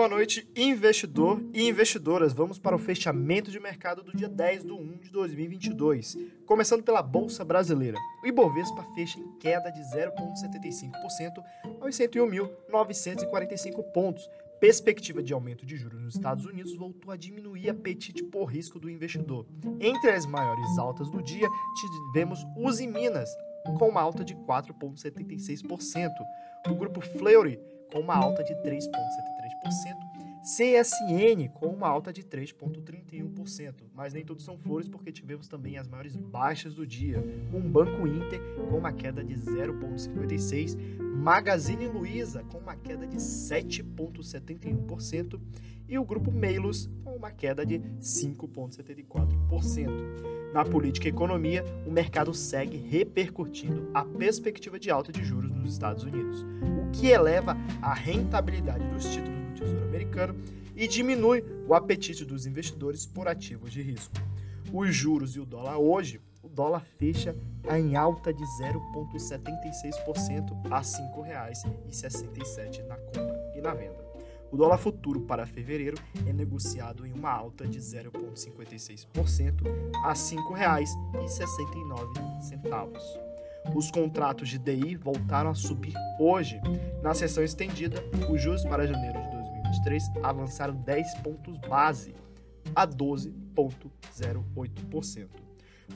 Boa noite, investidor e investidoras. Vamos para o fechamento de mercado do dia 10 de 1 de 2022. Começando pela Bolsa Brasileira. O Ibovespa fecha em queda de 0,75% aos 101.945 pontos. Perspectiva de aumento de juros nos Estados Unidos voltou a diminuir apetite por risco do investidor. Entre as maiores altas do dia, tivemos Uzi Minas, com uma alta de 4,76%. O grupo Fleury, com uma alta de 3,73%. CSN com uma alta de 3,31%, mas nem todos são flores porque tivemos também as maiores baixas do dia, com o Banco Inter com uma queda de 0,56%, Magazine Luiza com uma queda de 7,71% e o grupo Meilos com uma queda de 5,74%. Na política e economia, o mercado segue repercutindo a perspectiva de alta de juros nos Estados Unidos, o que eleva a rentabilidade dos títulos Tesouro Americano e diminui o apetite dos investidores por ativos de risco. Os juros e o dólar hoje, o dólar fecha em alta de 0,76% a R$ 5,67 na compra e na venda. O dólar futuro para fevereiro é negociado em uma alta de 0,56% a R$ 5,69. Os contratos de DI voltaram a subir hoje. Na sessão estendida, os juros para janeiro de 2023 avançaram 10 pontos base a 12,08%.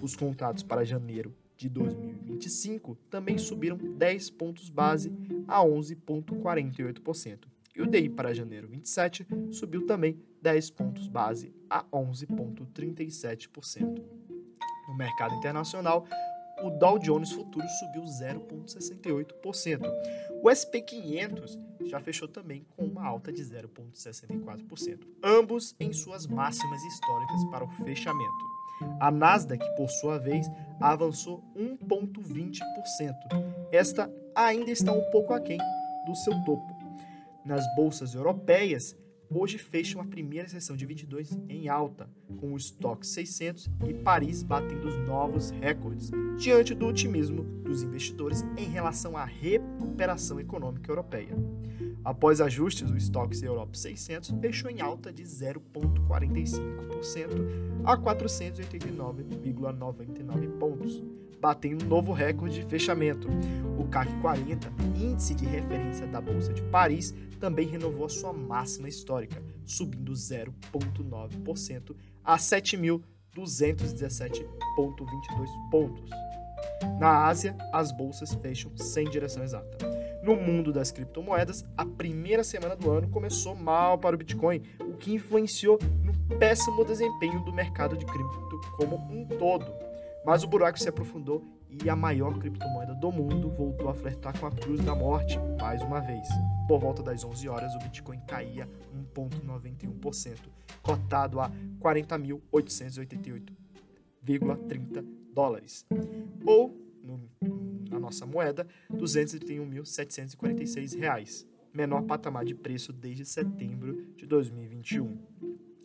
Os contratos para janeiro de 2025 também subiram 10 pontos base a 11,48%. E o DI para janeiro 27 subiu também 10 pontos base a 11,37%. No mercado internacional, o Dow Jones Futuro subiu 0,68%. O SP 500 já fechou também com uma alta de 0,64%, ambos em suas máximas históricas para o fechamento. A Nasdaq, por sua vez, avançou 1,20%. Esta ainda está um pouco aquém do seu topo, nas bolsas europeias, hoje fecham a primeira sessão de 22 em alta, com o estoque 600 e Paris batendo os novos recordes, diante do otimismo dos investidores em relação à recuperação econômica europeia. Após ajustes, o Stocks Europe 600 fechou em alta de 0,45% a 489,99 pontos, batendo um novo recorde de fechamento. O CAC 40, índice de referência da Bolsa de Paris, também renovou a sua máxima histórica, subindo 0,9% a 7.217,22 pontos. Na Ásia, as bolsas fecham sem direção exata. No mundo das criptomoedas, a primeira semana do ano começou mal para o Bitcoin, o que influenciou no péssimo desempenho do mercado de cripto como um todo. Mas o buraco se aprofundou e a maior criptomoeda do mundo voltou a flertar com a cruz da morte mais uma vez. Por volta das 11 horas, o Bitcoin caía 1,91%, cotado a 40.888,30 dólares. Ou, no na nossa moeda, R$ 231.746, menor patamar de preço desde setembro de 2021.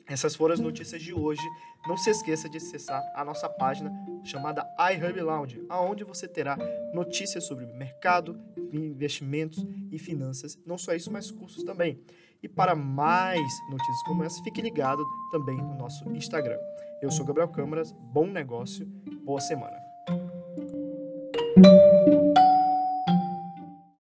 Essas foram as notícias de hoje. Não se esqueça de acessar a nossa página chamada iHub Lounge, aonde você terá notícias sobre mercado, investimentos e finanças. Não só isso, mas cursos também. E para mais notícias como essa, fique ligado também no nosso Instagram. Eu sou Gabriel Câmaras, bom negócio, boa semana.